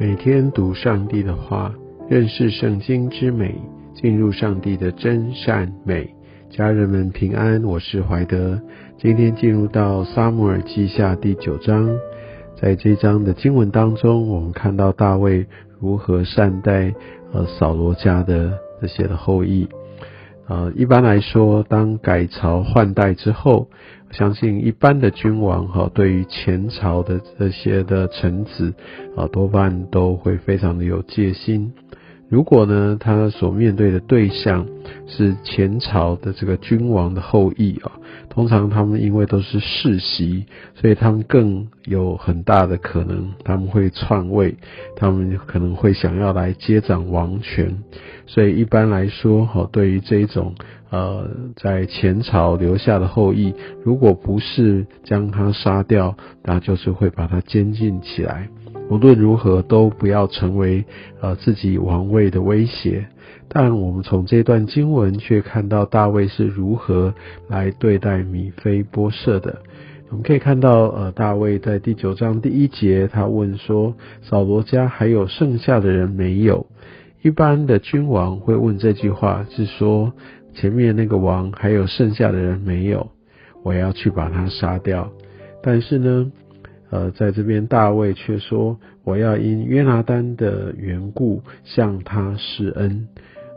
每天读上帝的话，认识圣经之美，进入上帝的真善美。家人们平安，我是怀德。今天进入到撒母耳记下第九章，在这章的经文当中，我们看到大卫如何善待呃扫罗家的这些的后裔。呃，一般来说，当改朝换代之后，相信一般的君王哈，对于前朝的这些的臣子啊，多半都会非常的有戒心。如果呢，他所面对的对象是前朝的这个君王的后裔啊，通常他们因为都是世袭，所以他们更有很大的可能他们会篡位，他们可能会想要来接掌王权。所以一般来说，哈，对于这一种呃在前朝留下的后裔，如果不是将他杀掉，那就是会把他监禁起来。无论如何，都不要成为呃自己王位的威胁。但我们从这段经文却看到大卫是如何来对待米非波设的。我们可以看到，呃，大卫在第九章第一节，他问说：“扫罗家还有剩下的人没有？”一般的君王会问这句话，是说前面那个王还有剩下的人没有？我要去把他杀掉。但是呢？呃，在这边大卫却说：“我要因约拿丹的缘故向他施恩。”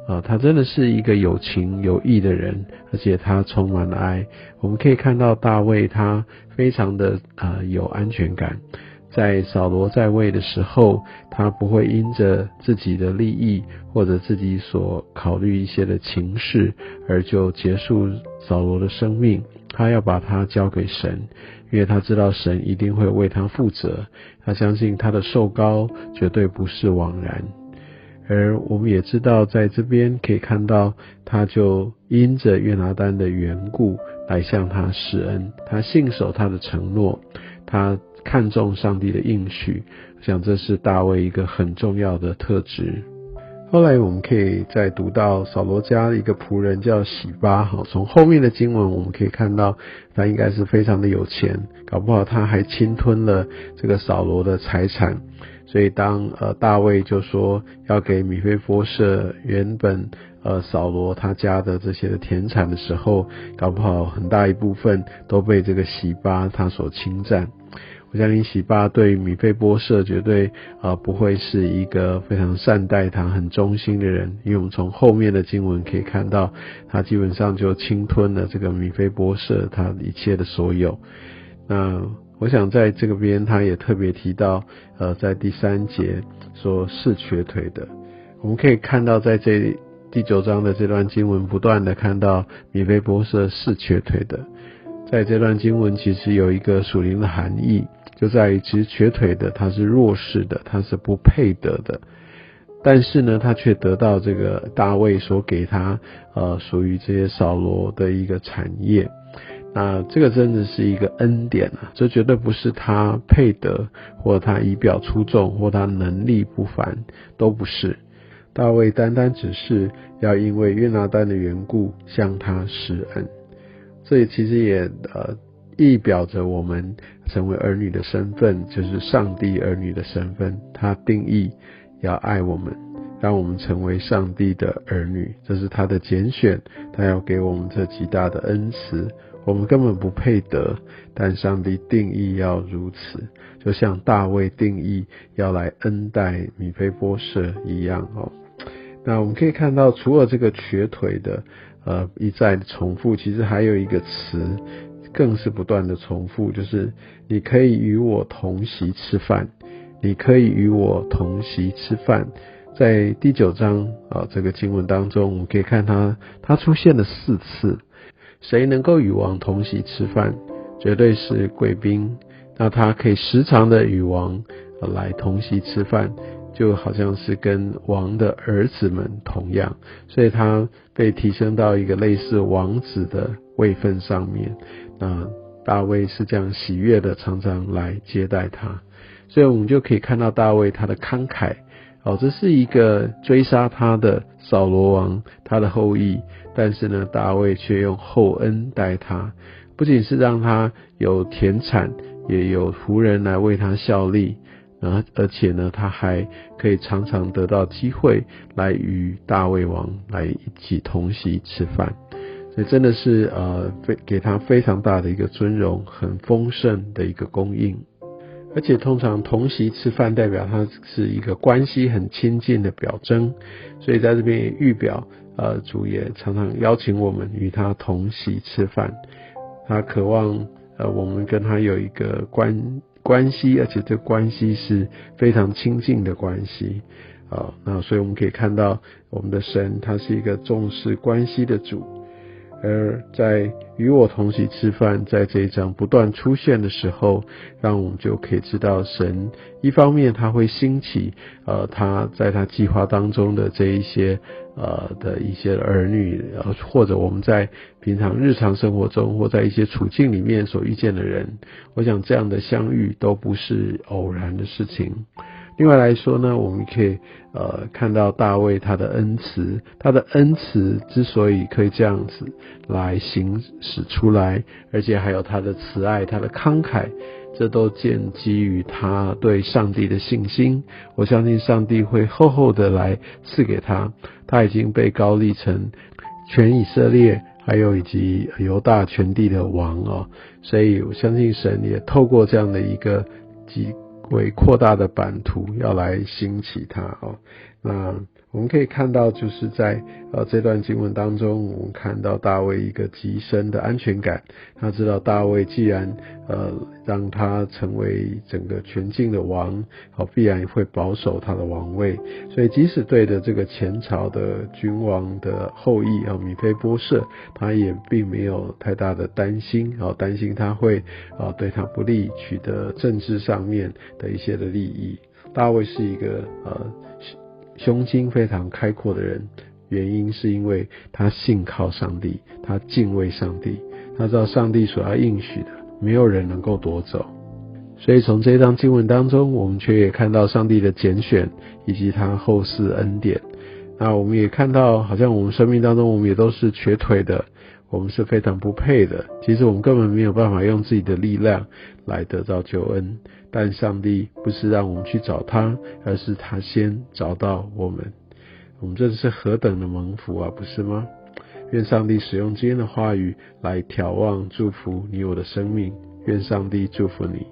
啊，他真的是一个有情有义的人，而且他充满了爱。我们可以看到大卫他非常的啊有安全感，在扫罗在位的时候，他不会因着自己的利益或者自己所考虑一些的情势而就结束扫罗的生命。他要把他交给神，因为他知道神一定会为他负责。他相信他的受高绝对不是枉然。而我们也知道，在这边可以看到，他就因着约拿丹的缘故来向他施恩。他信守他的承诺，他看重上帝的应许。我想这是大卫一个很重要的特质。后来我们可以再读到扫罗家一个仆人叫喜巴，哈，从后面的经文我们可以看到，他应该是非常的有钱，搞不好他还侵吞了这个扫罗的财产，所以当呃大卫就说要给米菲波设原本呃扫罗他家的这些的田产的时候，搞不好很大一部分都被这个喜巴他所侵占。我相信喜巴对米菲波设绝对啊不会是一个非常善待他、很忠心的人，因为我们从后面的经文可以看到，他基本上就侵吞了这个米菲波设他一切的所有。那我想在这个边，他也特别提到，呃，在第三节说是瘸腿的，我们可以看到在这第九章的这段经文，不断的看到米菲波设是瘸腿的，在这段经文其实有一个属灵的含义。就在于，其实瘸腿的他是弱势的，他是不配得的，但是呢，他却得到这个大卫所给他呃属于这些扫罗的一个产业，那这个真的是一个恩典啊！这绝对不是他配得，或他仪表出众，或他能力不凡，都不是。大卫单单只是要因为约拿丹的缘故向他施恩，这其实也呃。意表着我们成为儿女的身份，就是上帝儿女的身份。他定义要爱我们，让我们成为上帝的儿女，这是他的拣选。他要给我们这极大的恩慈，我们根本不配得，但上帝定义要如此，就像大卫定义要来恩待米菲波设一样哦。那我们可以看到，除了这个瘸腿的，呃，一再重复，其实还有一个词。更是不断的重复，就是你可以与我同席吃饭，你可以与我同席吃饭。在第九章啊这个经文当中，我们可以看它，它出现了四次。谁能够与王同席吃饭，绝对是贵宾。那他可以时常的与王来同席吃饭，就好像是跟王的儿子们同样，所以他被提升到一个类似王子的位分上面。那大卫是这样喜悦的，常常来接待他，所以我们就可以看到大卫他的慷慨。哦，这是一个追杀他的扫罗王他的后裔，但是呢，大卫却用厚恩待他，不仅是让他有田产，也有仆人来为他效力。然后而且呢，他还可以常常得到机会来与大卫王来一起同席吃饭，所以真的是呃非给他非常大的一个尊荣，很丰盛的一个供应。而且通常同席吃饭代表他是一个关系很亲近的表征，所以在这边预表，呃，主也常常邀请我们与他同席吃饭，他渴望呃我们跟他有一个关关系，而且这关系是非常亲近的关系，啊，那所以我们可以看到我们的神他是一个重视关系的主。而在与我同席吃饭，在这一章不断出现的时候，让我们就可以知道，神一方面他会兴起，呃，他在他计划当中的这一些，呃的一些儿女，呃，或者我们在平常日常生活中或在一些处境里面所遇见的人，我想这样的相遇都不是偶然的事情。另外来说呢，我们可以呃看到大卫他的恩慈，他的恩慈之所以可以这样子来行使出来，而且还有他的慈爱、他的慷慨，这都建基于他对上帝的信心。我相信上帝会厚厚的来赐给他，他已经被高立成全以色列还有以及犹大全地的王哦，所以我相信神也透过这样的一个机。为扩大的版图要来兴起它哦，那。我们可以看到，就是在呃这段经文当中，我们看到大卫一个极深的安全感。他知道大卫既然呃让他成为整个全境的王，好必然会保守他的王位。所以即使对着这个前朝的君王的后裔啊米菲波设，他也并没有太大的担心，啊担心他会啊对他不利，取得政治上面的一些的利益。大卫是一个呃。胸襟非常开阔的人，原因是因为他信靠上帝，他敬畏上帝，他知道上帝所要应许的，没有人能够夺走。所以从这张经文当中，我们却也看到上帝的拣选以及他后世恩典。那我们也看到，好像我们生命当中，我们也都是瘸腿的，我们是非常不配的。其实我们根本没有办法用自己的力量来得到救恩。但上帝不是让我们去找他，而是他先找到我们。我们这是何等的蒙福啊，不是吗？愿上帝使用今天的话语来眺望祝福你我的生命。愿上帝祝福你。